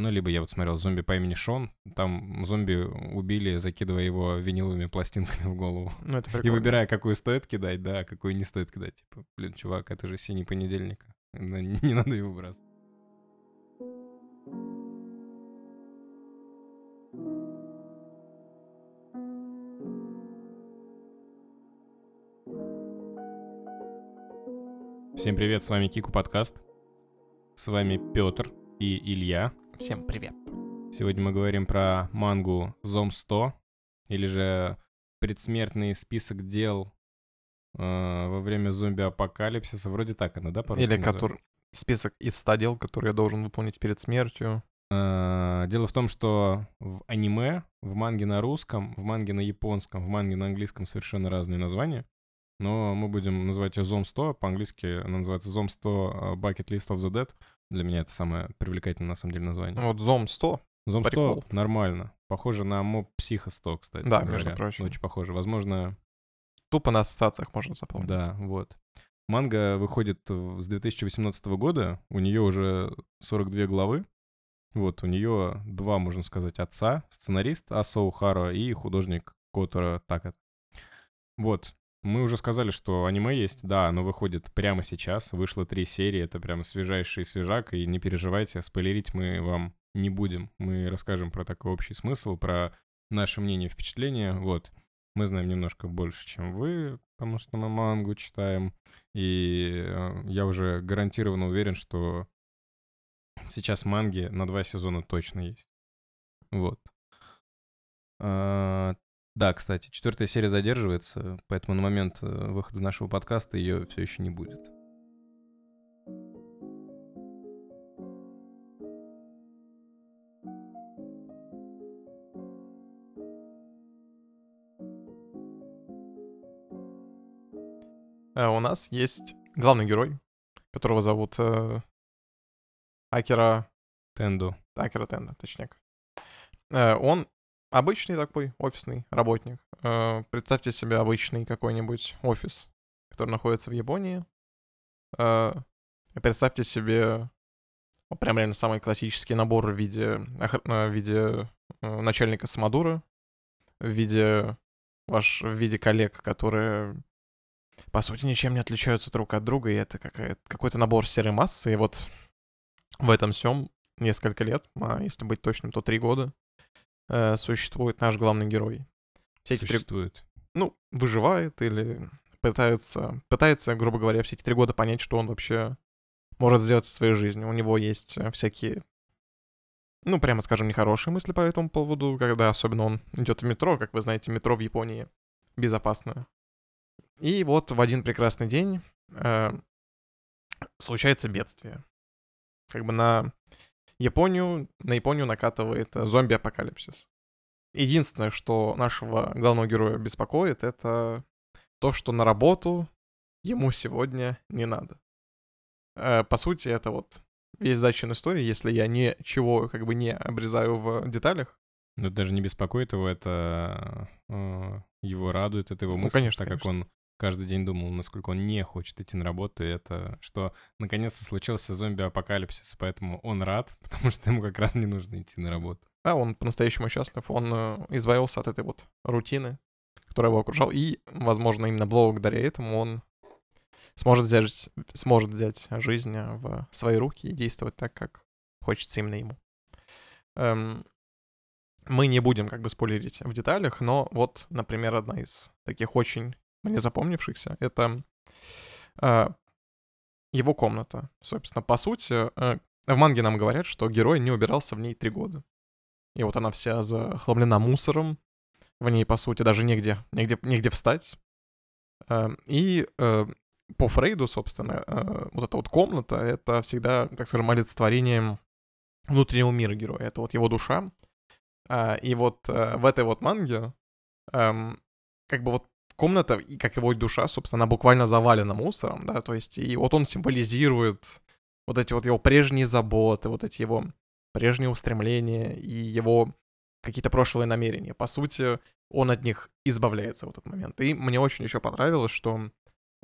ну, либо я вот смотрел «Зомби по имени Шон», там зомби убили, закидывая его виниловыми пластинками в голову. Ну, это И прикольно. выбирая, какую стоит кидать, да, а какую не стоит кидать. Типа, блин, чувак, это же синий понедельник. Да, Не надо его бросать. Всем привет, с вами Кику подкаст. С вами Петр и Илья. Всем привет. Сегодня мы говорим про мангу Зом 100, или же предсмертный список дел э, во время зомби-апокалипсиса. Вроде так она, да, по-русски Или называется? который... список из 100 дел, которые я должен выполнить перед смертью. Э, Дело в том, что в аниме, в манге на русском, в манге на японском, в манге на английском совершенно разные названия. Но мы будем называть ее Зом 100, по-английски она называется Зом 100 Bucket List of the Dead. Для меня это самое привлекательное, на самом деле, название. Вот Зом 100. Зом 100 прикол. нормально. Похоже на моб Психо 100, кстати. Да, говоря. между прочим. Очень похоже. Возможно, Тупо на ассоциациях можно запомнить. да, вот. Манга выходит с 2018 года. У нее уже 42 главы. Вот, у нее два, можно сказать, отца. Сценарист Асоу Харо и художник Котора Такат. Вот. Мы уже сказали, что аниме есть, да, оно выходит прямо сейчас, вышло три серии, это прям свежайший свежак, и не переживайте, спойлерить мы вам не будем. Мы расскажем про такой общий смысл, про наше мнение, впечатления, вот. Мы знаем немножко больше, чем вы, потому что мы мангу читаем, и э, я уже гарантированно уверен, что сейчас манги на два сезона точно есть. Вот. А, да, кстати, четвертая серия задерживается, поэтому на момент э, выхода нашего подкаста ее все еще не будет. Э, у нас есть главный герой, которого зовут э, Акера... Тенду. Акера Тенда, точнее. Э, он обычный такой офисный работник. Э, представьте себе обычный какой-нибудь офис, который находится в Японии. Э, представьте себе прям реально самый классический набор в виде, э, в виде начальника Самодура, в виде ваш, в виде коллег, которые по сути ничем не отличаются друг от друга, и это какой-то набор серой массы, и вот в этом всем несколько лет, а если быть точным, то три года, э, существует наш главный герой. Все эти три Существует. ну, выживает или пытается, пытается, грубо говоря, все эти три года понять, что он вообще может сделать со своей жизнью. У него есть э, всякие, ну, прямо скажем, нехорошие мысли по этому поводу, когда особенно он идет в метро, как вы знаете, метро в Японии безопасное. И вот в один прекрасный день э, случается бедствие. Как бы на Японию, на Японию накатывает э, зомби-апокалипсис. Единственное, что нашего главного героя беспокоит, это то, что на работу ему сегодня не надо. Э, По сути, это вот весь зачин истории, если я ничего как бы не обрезаю в деталях. Но это даже не беспокоит его, это э, его радует, это его Ну, мысль, конечно, так как он каждый день думал, насколько он не хочет идти на работу, и это что наконец-то случился зомби-апокалипсис, поэтому он рад, потому что ему как раз не нужно идти на работу. А он по-настоящему счастлив, он э, избавился от этой вот рутины, которая его окружала, и, возможно, именно благодаря этому он сможет взять, сможет взять жизнь э, в свои руки и действовать так, как хочется именно ему. Эм, мы не будем как бы спойлерить в деталях, но вот, например, одна из таких очень мне запомнившихся, это э, его комната. Собственно, по сути, э, в манге нам говорят, что герой не убирался в ней три года. И вот она вся захламлена мусором. В ней, по сути, даже негде, негде, негде встать. Э, И э, по Фрейду, собственно, э, вот эта вот комната, это всегда, так скажем, олицетворением внутреннего мира героя. Это вот его душа. А, И вот э, в этой вот манге эм, как бы вот комната, и как его душа, собственно, она буквально завалена мусором, да, то есть и вот он символизирует вот эти вот его прежние заботы, вот эти его прежние устремления и его какие-то прошлые намерения. По сути, он от них избавляется в этот момент. И мне очень еще понравилось, что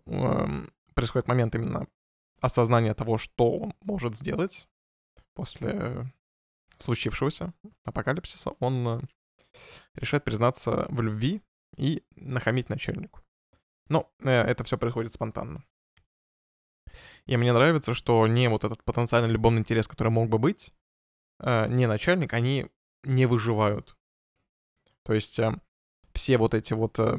эм, происходит момент именно осознания того, что он может сделать после случившегося апокалипсиса, он э, решает признаться в любви и нахамить начальнику. Но э, это все происходит спонтанно. И мне нравится, что не вот этот потенциальный любовный интерес, который мог бы быть, э, не начальник, они не выживают. То есть э, все вот эти вот э,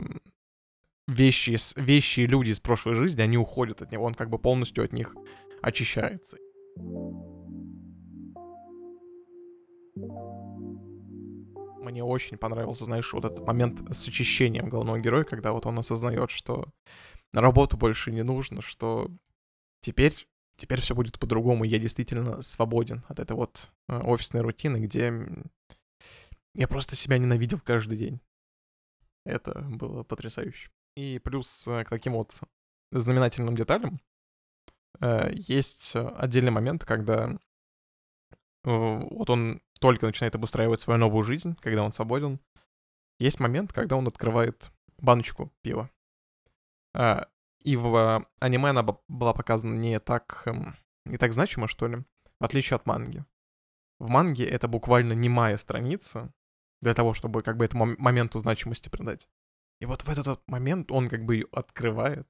вещи, вещи и люди из прошлой жизни, они уходят от него, он как бы полностью от них очищается. Мне очень понравился, знаешь, вот этот момент с очищением главного героя, когда вот он осознает, что на работу больше не нужно, что теперь, теперь все будет по-другому, я действительно свободен от этой вот э, офисной рутины, где я просто себя ненавидел каждый день. Это было потрясающе. И плюс э, к таким вот знаменательным деталям э, есть отдельный момент, когда вот он только начинает обустраивать свою новую жизнь, когда он свободен. Есть момент, когда он открывает баночку пива. И в аниме она была показана не так, эм, не так значимо, что ли, в отличие от манги. В манге это буквально немая страница для того, чтобы как бы этому моменту значимости придать. И вот в этот момент он как бы ее открывает,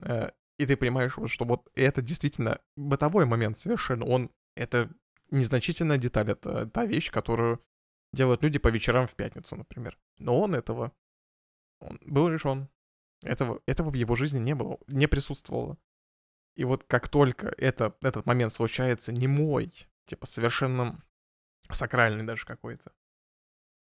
э, и ты понимаешь, что вот это действительно бытовой момент совершенно. Он это незначительная деталь, это та вещь, которую делают люди по вечерам в пятницу, например. Но он этого он был лишен. Этого, этого в его жизни не было, не присутствовало. И вот как только это, этот момент случается не мой, типа совершенно сакральный даже какой-то,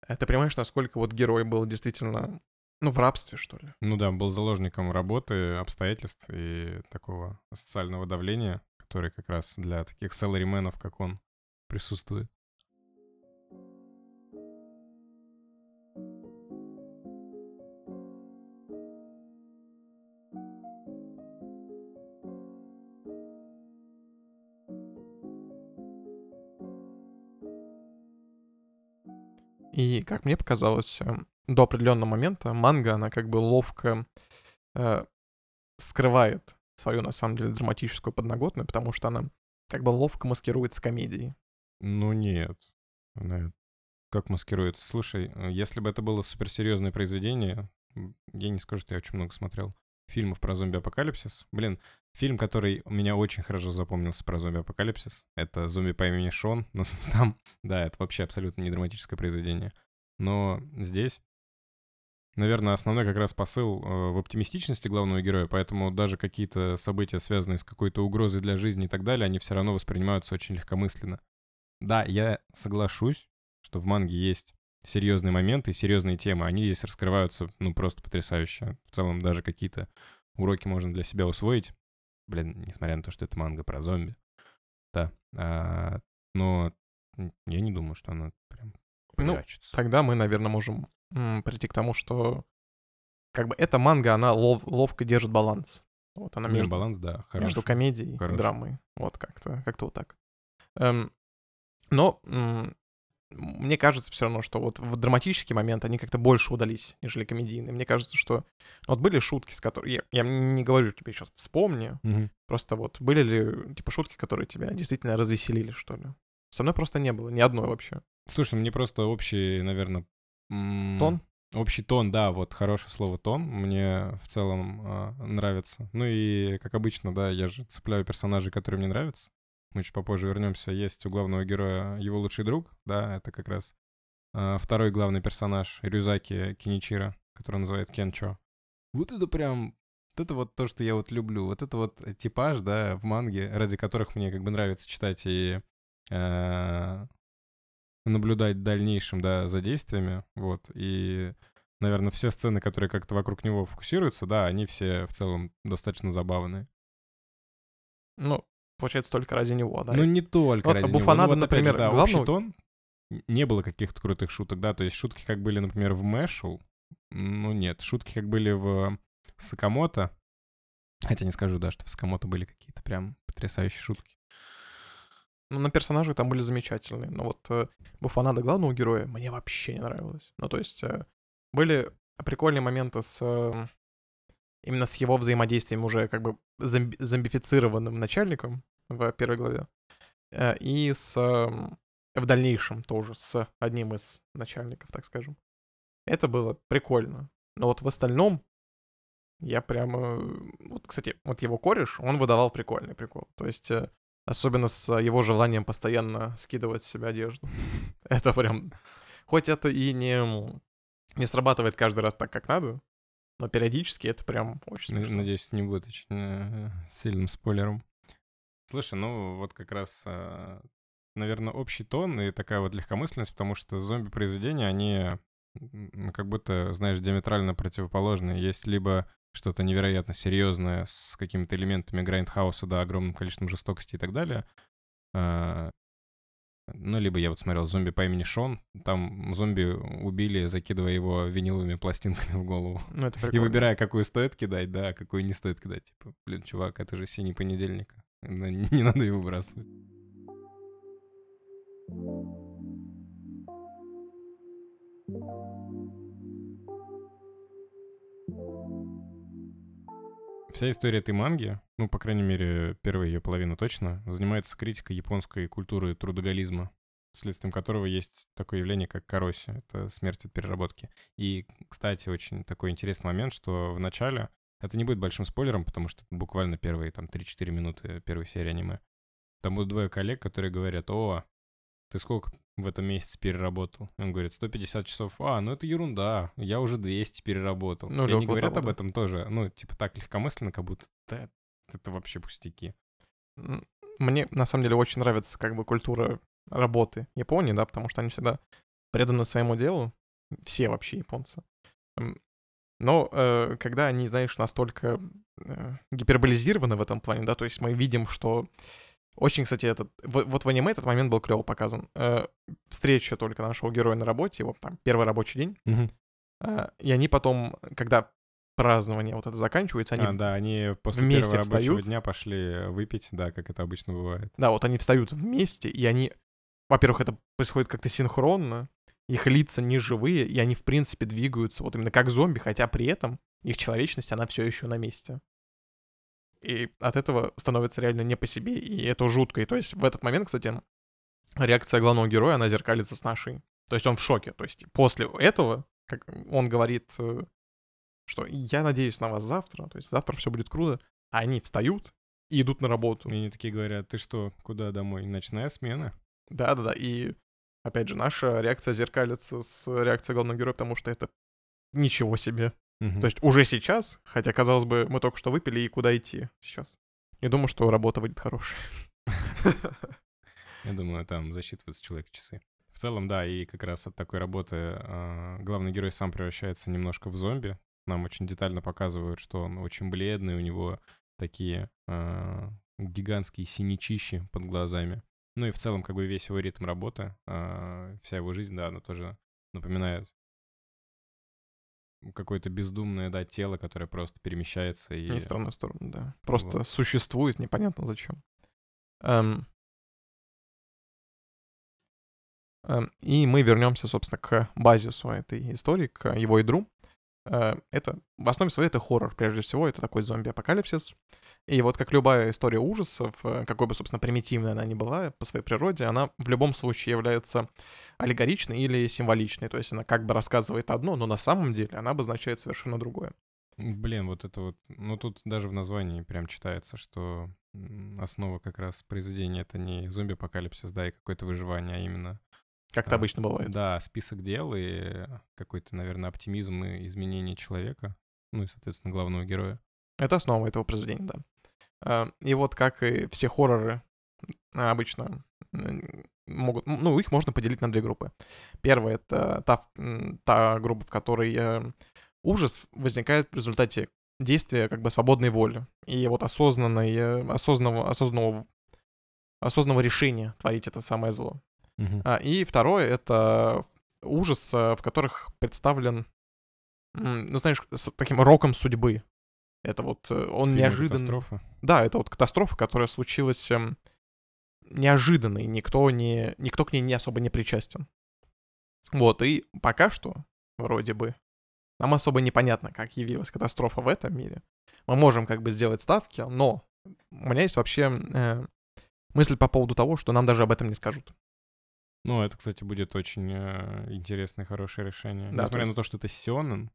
э, ты понимаешь, насколько вот герой был действительно, ну, в рабстве, что ли. Ну да, был заложником работы, обстоятельств и такого социального давления, который как раз для таких селлерименов, как он, присутствует. И, как мне показалось, эм, до определенного момента манга, она как бы ловко э, скрывает свою, на самом деле, драматическую подноготную, потому что она как бы ловко маскируется комедией. Ну нет. Она как маскируется? Слушай, э, если бы это было суперсерьезное произведение, я не скажу, что я очень много смотрел фильмов про зомби-апокалипсис. Блин, фильм, который у меня очень хорошо запомнился про зомби-апокалипсис, это «Зомби по имени Шон». Ну, там, да, это вообще абсолютно не драматическое произведение. Но здесь, наверное, основной как раз посыл э, в оптимистичности главного героя, поэтому даже какие-то события, связанные с какой-то угрозой для жизни и так далее, они все равно воспринимаются очень легкомысленно. Да, я соглашусь, что в манге есть серьезные моменты, серьезные темы. Они здесь раскрываются, ну, просто потрясающе. В целом, даже какие-то уроки можно для себя усвоить. Блин, несмотря на то, что это манга про зомби. Да. А, но я не думаю, что она прям ну, прячется. тогда мы, наверное, можем м, прийти к тому, что как бы эта манга, она лов, ловко держит баланс. Вот она между, баланс, да, между комедией и драмой. Вот как-то, как-то вот так. Эм, но мне кажется все равно, что вот в драматический момент они как-то больше удались, нежели комедийные. Мне кажется, что вот были шутки, с которыми... Я, я не говорю тебе сейчас вспомни, угу. просто вот были ли типа шутки, которые тебя действительно развеселили, что ли? Со мной просто не было, ни одной вообще. Слушай, мне просто общий, наверное... Тон? Общий тон, да, вот хорошее слово тон мне в целом э, нравится. Ну и, как обычно, да, я же цепляю персонажей, которые мне нравятся мы чуть попозже вернемся, есть у главного героя его лучший друг, да, это как раз э, второй главный персонаж Рюзаки Киничира, который называет Кенчо. Вот это прям, вот это вот то, что я вот люблю, вот это вот типаж, да, в манге, ради которых мне как бы нравится читать и э, наблюдать в дальнейшем, да, за действиями, вот, и, наверное, все сцены, которые как-то вокруг него фокусируются, да, они все в целом достаточно забавные. Ну, получается, только ради него, да? Ну, не только вот, ради Буфанада, него. Ну, вот, например, же, да, главного... тон, не было каких-то крутых шуток, да, то есть шутки как были, например, в Мэшл, ну нет, шутки как были в Сакамото, хотя не скажу, да, что в Сакамото были какие-то прям потрясающие шутки. Ну, на персонажи там были замечательные, но вот э, Буфанада главного героя мне вообще не нравилось. Ну, то есть э, были прикольные моменты с... Э, именно с его взаимодействием уже как бы зомби зомбифицированным начальником в первой главе. Э, и с в дальнейшем тоже с одним из начальников, так скажем. Это было прикольно. Но вот в остальном я прямо... Вот, кстати, вот его кореш, он выдавал прикольный прикол. То есть, э, особенно с его желанием постоянно скидывать с себя одежду. Это прям... Хоть это и не, не срабатывает каждый раз так, как надо, но периодически это прям очень смешно. Надеюсь, не будет очень э, сильным спойлером. Слушай, ну вот как раз, э, наверное, общий тон и такая вот легкомысленность, потому что зомби-произведения, они как будто, знаешь, диаметрально противоположные. Есть либо что-то невероятно серьезное с какими-то элементами грайндхауса, да, огромным количеством жестокости и так далее. А, ну, либо я вот смотрел «Зомби по имени Шон», там зомби убили, закидывая его виниловыми пластинками в голову. Ну, это И выбирая, какую стоит кидать, да, а какую не стоит кидать. Типа, блин, чувак, это же синий понедельник. Не надо его выбрасывать. Вся история этой манги, ну, по крайней мере, первая ее половина точно, занимается критикой японской культуры трудоголизма, следствием которого есть такое явление, как кароси, это смерть от переработки. И, кстати, очень такой интересный момент, что в начале, это не будет большим спойлером, потому что буквально первые там 3-4 минуты первой серии аниме, там будут двое коллег, которые говорят, о, ты сколько в этом месяце переработал? Он говорит, 150 часов. А, ну это ерунда, я уже 200 переработал. Ну, и они говорят того, об этом тоже, ну, типа так легкомысленно, как будто да, это вообще пустяки. Мне, на самом деле, очень нравится как бы культура работы Японии, да, потому что они всегда преданы своему делу, все вообще японцы. Но э, когда они, знаешь, настолько э, гиперболизированы в этом плане, да, то есть мы видим, что очень, кстати, этот... Вот в аниме этот момент был клево показан. Э, встреча только нашего героя на работе, его там первый рабочий день. Угу. Э, и они потом, когда празднование вот это заканчивается, они а, да, они после вместе первого встают. рабочего дня пошли выпить, да, как это обычно бывает. Да, вот они встают вместе, и они... Во-первых, это происходит как-то синхронно, их лица не живые, и они, в принципе, двигаются вот именно как зомби, хотя при этом их человечность, она все еще на месте. И от этого становится реально не по себе, и это жутко. И то есть в этот момент, кстати, реакция главного героя, она зеркалится с нашей. То есть он в шоке. То есть после этого, как он говорит, э, что я надеюсь на вас завтра, то есть завтра все будет круто, а они встают и идут на работу. И они такие говорят, ты что, куда домой? Ночная смена? Да-да-да, и опять же, наша реакция зеркалится с реакцией главного героя, потому что это ничего себе. Угу. То есть уже сейчас, хотя, казалось бы, мы только что выпили, и куда идти сейчас? Я думаю, что работа выйдет хорошая. Я думаю, там засчитывается человек часы. В целом, да, и как раз от такой работы э, главный герой сам превращается немножко в зомби. Нам очень детально показывают, что он очень бледный, у него такие э, гигантские синячищи под глазами. Ну и в целом, как бы весь его ритм работы, э, вся его жизнь, да, она тоже напоминает какое-то бездумное, да, тело, которое просто перемещается и... Из стороны в сторону, да. Просто вот. существует, непонятно зачем. Эм... Эм, и мы вернемся, собственно, к базису этой истории, к его ядру. Э, это, в основе своей, это хоррор, прежде всего, это такой зомби-апокалипсис. И вот как любая история ужасов, э, какой бы, собственно, примитивной она ни была по своей природе, она в любом случае является аллегоричной или символичной. То есть она как бы рассказывает одно, но на самом деле она обозначает совершенно другое. Блин, вот это вот, ну тут даже в названии прям читается, что основа как раз произведения это не зомби-апокалипсис, да, и какое-то выживание, а именно как это обычно бывает. Да, список дел и какой-то, наверное, оптимизм и изменение человека, ну и, соответственно, главного героя. Это основа этого произведения, да. А, и вот как и все хорроры обычно могут, ну, их можно поделить на две группы. Первая — это та, та группа, в которой э, ужас возникает в результате действия как бы свободной воли и вот осознанной, э, осознанного, осознанного, осознанного решения творить это самое зло. Uh-huh. А, и второе — это ужас, э, в которых представлен, ну, знаешь, с таким роком судьбы. Это вот э, он неожиданно... Катастрофа? Да, это вот катастрофа, которая случилась эм, неожиданно, и никто, не, никто к ней не особо не причастен. Вот, и пока что, вроде бы, нам особо непонятно, как явилась катастрофа в этом мире. Мы можем как бы сделать ставки, но у меня есть вообще э, мысль по поводу того, что нам даже об этом не скажут. Ну, это, кстати, будет очень э, интересное, хорошее решение. Да, Несмотря то на есть- то, что это Сионен,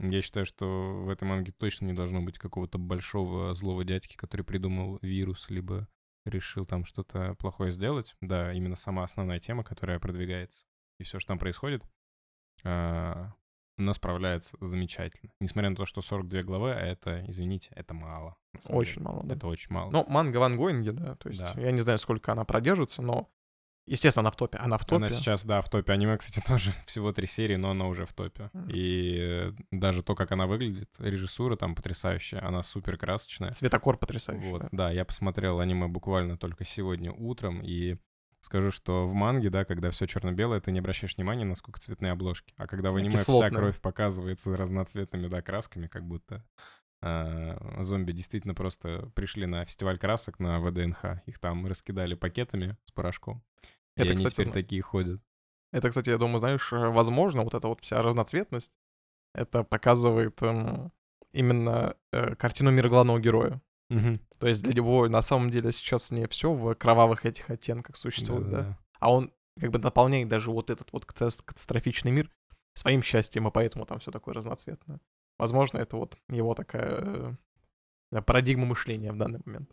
я считаю, что в этой манге точно не должно быть какого-то большого злого дядьки, который придумал вирус, либо решил там что-то плохое сделать. Да, именно сама основная тема, которая продвигается, и все, что там происходит, а, она справляется замечательно. Несмотря на то, что 42 главы, а это, извините, это мало. на Очень деле. мало, да. Это очень мало. Ну, манга в ангоинге, да. То есть Да. я не знаю, сколько она продержится, но, естественно, она в топе. Она в топе. Она сейчас, да, в топе. Аниме, кстати, тоже всего три серии, но она уже в топе. Мгм. И э, даже то, как она выглядит, режиссура там потрясающая, она супер красочная. Цветокор потрясающий. Вот, да. да, я посмотрел аниме буквально только сегодня утром, и скажу, что в манге, да, когда все черно-белое, ты не обращаешь внимания, насколько цветные обложки. А когда в аниме вся Кислотные. кровь показывается разноцветными, да, красками, как будто а, зомби действительно просто пришли на фестиваль красок на ВДНХ. Их там раскидали пакетами с порошком. И Это, они кстати, теперь такие ходят. Это, кстати, я думаю, знаешь, э, возможно, вот эта вот вся разноцветность, это показывает эм, именно э, картину мира главного героя. Мгм. То есть для него на самом деле сейчас не все в кровавых этих оттенках существует, да? Да-да-да. А он как бы дополняет даже вот этот вот катас- катастрофичный мир своим счастьем, и поэтому там все такое разноцветное. Возможно, это вот его такая э, да, парадигма мышления в данный момент.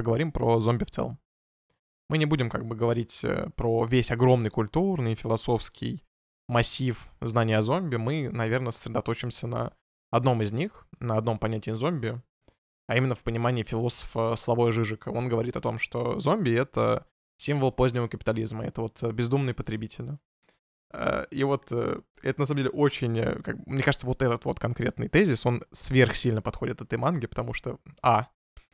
Поговорим про зомби в целом. Мы не будем как бы говорить э, про весь огромный культурный, философский массив знания о зомби. Мы, наверное, сосредоточимся на одном из них, на одном понятии зомби, а именно в понимании философа Славой Жижика. Он говорит о том, что зомби — это символ позднего капитализма, это вот э, бездумные потребители. Э, И вот это на самом деле очень, как, мне кажется, вот этот вот конкретный тезис, он сверхсильно подходит этой манге, потому что, а,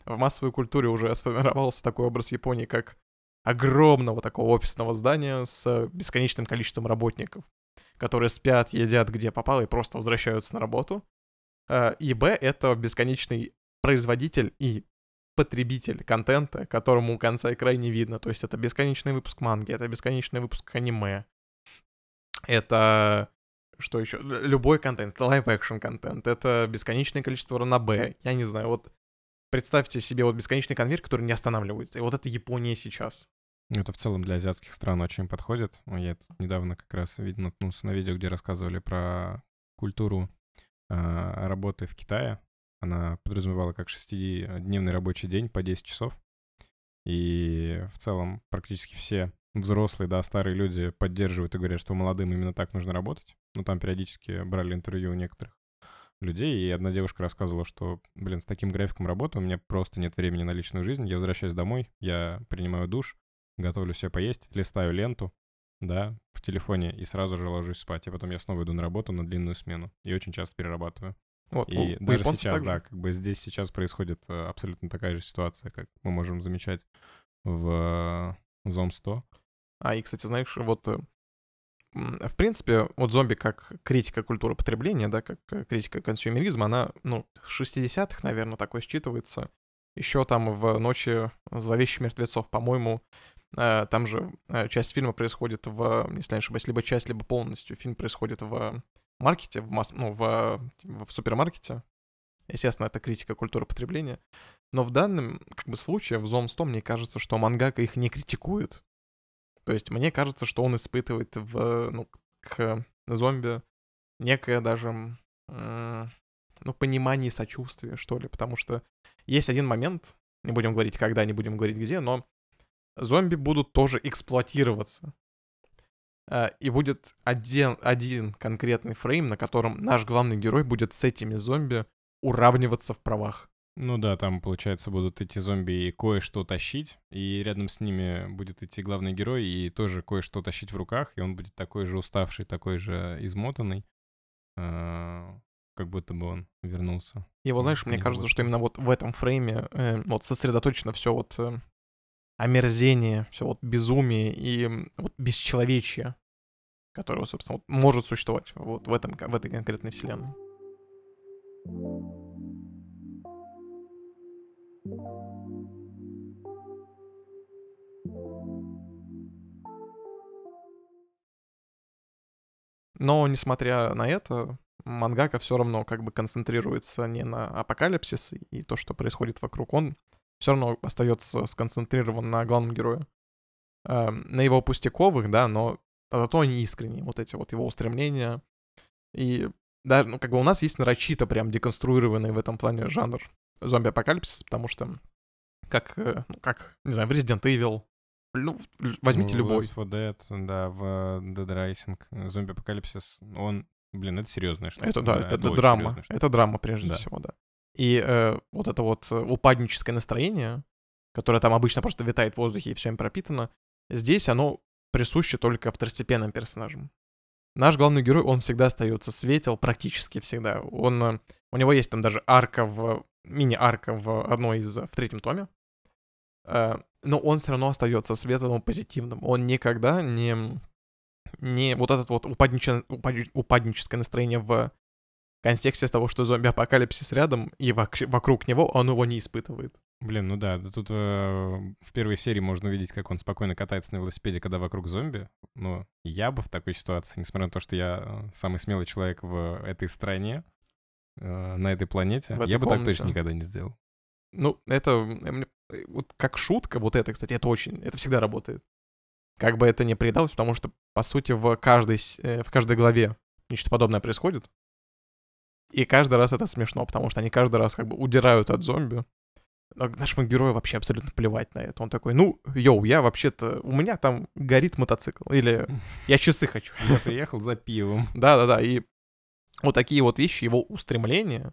в массовой культуре уже сформировался такой образ Японии, как огромного такого офисного здания с бесконечным количеством работников, которые спят, едят где попало и просто возвращаются на работу. Э, И, б — это бесконечный производитель и потребитель контента, которому конца и края не видно. То есть это бесконечный выпуск манги, это бесконечный выпуск аниме, это что еще? Любой контент, это live-action контент, это бесконечное количество ранобэ. Я не знаю, вот представьте себе вот бесконечный конвейер, который не останавливается. И вот это Япония сейчас. Это в целом для азиатских стран очень подходит. Я недавно как раз вид- наткнулся на видео, где рассказывали про культуру а, работы в Китае. Она подразумевала как шестидневный рабочий день по 10 часов. И в целом практически все взрослые, да, старые люди поддерживают и говорят, что молодым именно так нужно работать. Ну, там периодически брали интервью у некоторых людей, и одна девушка рассказывала, что, блин, с таким графиком работы у меня просто нет времени на личную жизнь. Я возвращаюсь домой, я принимаю душ, готовлю себе поесть, листаю ленту, да, в телефоне и сразу же ложусь спать. И потом я снова иду на работу на длинную смену. И очень часто перерабатываю. Вот, И у- у даже японцев сейчас, да, как бы здесь сейчас происходит э, абсолютно такая же ситуация, как мы можем замечать в э, Зом 100. А, и, кстати, знаешь, вот, э, в принципе, вот зомби как критика культуры потребления, да, как э, критика консюмеризма, она, ну, с 60-х, наверное, такое считывается. Еще там в «Ночи зловещих мертвецов», по-моему, э, там же э, часть фильма происходит в, если я не ошибаюсь, либо часть, либо полностью фильм происходит в market'е, в, масс... ну, в, в супермаркете. Естественно, это критика культуры потребления. Но в данном как бы, случае, в Zom 100, мне кажется, что мангака их не критикует. То есть мне кажется, что он испытывает в, ну, к зомби некое даже, м, ну, понимание и сочувствие, что ли, потому что есть один момент, не будем говорить когда, не будем говорить где, но зомби будут тоже эксплуатироваться. Э, И будет один, один конкретный фрейм, на котором наш главный герой будет с этими зомби уравниваться в правах. Ну да, там, получается, будут эти зомби и кое-что тащить, и рядом с ними будет идти главный герой и тоже кое-что тащить в руках, и он будет такой же уставший, такой же измотанный, а, как будто бы он вернулся. И вот, знаешь, мне не кажется, что именно вот в этом фрейме э, вот сосредоточено все вот э, омерзение, все вот безумие и вот бесчеловечие, которое, собственно, вот может существовать вот в, этом, в этой конкретной вселенной. Но, несмотря на это, мангака все равно как бы концентрируется не на апокалипсис и то, что происходит вокруг, он все равно остается сконцентрирован на главном герое. Э, на его пустяковых, да, но зато они искренние, вот эти вот его устремления. И даже, ну, как бы у нас есть нарочито прям деконструированный в этом плане жанр зомби-апокалипсис, потому что как, э, ну, как, не знаю, в Resident Evil, ну, возьмите Ну, любой. Left 4 Dead, да, в Dead Rising, зомби-апокалипсис, он, блин, это серьезная штука. Это, да, это, очень драма. Это драма, прежде Да. всего, да. И э, вот это вот э, упадническое настроение, которое там обычно просто витает в воздухе и все им пропитано, здесь оно присуще только второстепенным персонажам. Наш главный герой, он всегда остается светел, практически всегда. Он, э, у него есть там даже арка в мини-арка в одной из в третьем томе. Э, но он все равно остается светлым, позитивным. Он никогда не не вот этот вот упадниче- упадни- упадническое настроение в контексте того, что зомби-апокалипсис рядом, и вок- вокруг него он его не испытывает. Блин, ну да, тут э, в первой серии можно увидеть, как он спокойно катается на велосипеде, когда вокруг зомби. Но я бы в такой ситуации, несмотря на то, что я э, самый смелый человек в этой стране, э, на этой планете, этой я бы так комнате. точно никогда не сделал. Ну, это мне- вот как шутка, вот это, кстати, это очень, это всегда работает. Как бы это ни приедалось, потому что, по сути, в каждой, э, в каждой главе нечто подобное происходит. И каждый раз это смешно, потому что они каждый раз как бы удирают от зомби. Но нашему герою вообще абсолютно плевать на это. Он такой, ну, йоу, я вообще-то, у меня там горит мотоцикл. Или я часы хочу. Я приехал за пивом. Да-да-да, и вот такие вот вещи, его устремления,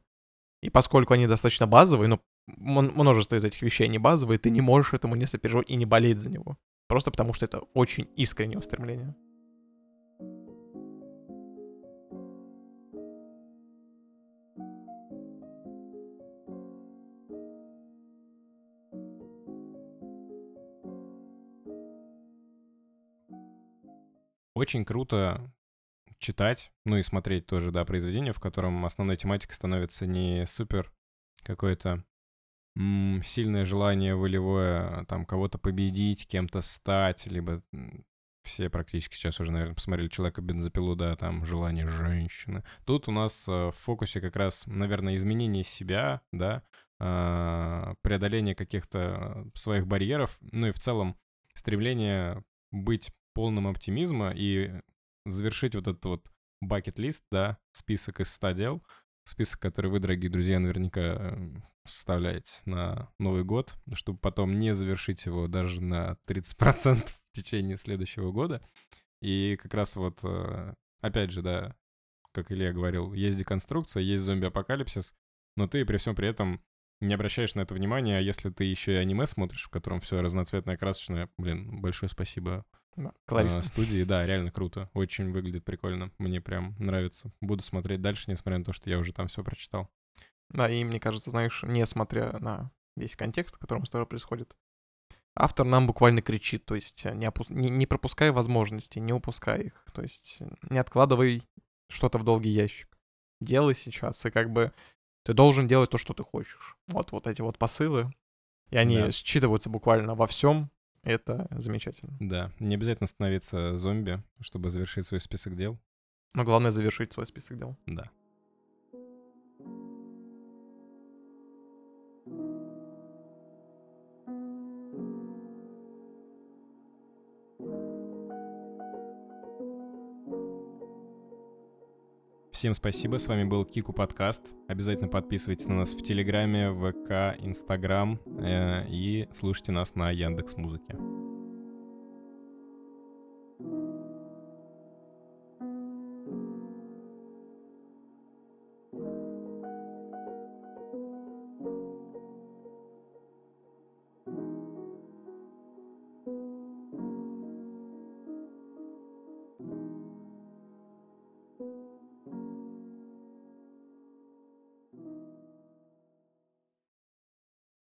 и поскольку они достаточно базовые, но мон- множество из этих вещей не базовые, ты не можешь этому не сопереживать и не болеть за него. Просто потому что это очень искреннее устремление. Очень круто читать, ну и смотреть тоже, да, произведение, в котором основной тематикой становится не супер какое-то м, сильное желание волевое, там, кого-то победить, кем-то стать, либо все практически сейчас уже, наверное, посмотрели «Человека бензопилу», да, там, желание женщины. Тут у нас э, в фокусе как раз, наверное, изменение себя, да, а, преодоление каких-то своих барьеров, ну и в целом стремление быть полным оптимизма и завершить вот этот вот бакет-лист, да, список из 100 дел, список, который вы, дорогие друзья, наверняка составляете на Новый год, чтобы потом не завершить его даже на 30% в течение следующего года. И как раз вот, э, опять же, да, как Илья говорил, есть деконструкция, есть зомби-апокалипсис, но ты при всем при этом не обращаешь на это внимания, а если ты еще и аниме смотришь, в котором все разноцветное, красочное, блин, большое спасибо Да, э, колористо. студии. Да, реально круто. Очень выглядит прикольно. Мне прям нравится. Буду смотреть дальше, несмотря на то, что я уже там все прочитал. Да, и мне кажется, знаешь, несмотря на весь контекст, в котором история происходит, автор нам буквально кричит, то есть э, не, опу- не, не пропускай возможности, не упускай их, то есть э, не откладывай что-то в долгий ящик. Делай сейчас, и как бы ты должен делать то, что ты хочешь. Вот, вот эти вот посылы, и они Да. считываются буквально во всем. Это замечательно. Да, не обязательно становиться зомби, чтобы завершить свой список дел. Но главное завершить свой список дел. Да. Всем спасибо, с вами был Кику подкаст. Обязательно подписывайтесь на нас в Телеграме, ВК, Инстаграм э, и слушайте нас на Яндекс Музыке.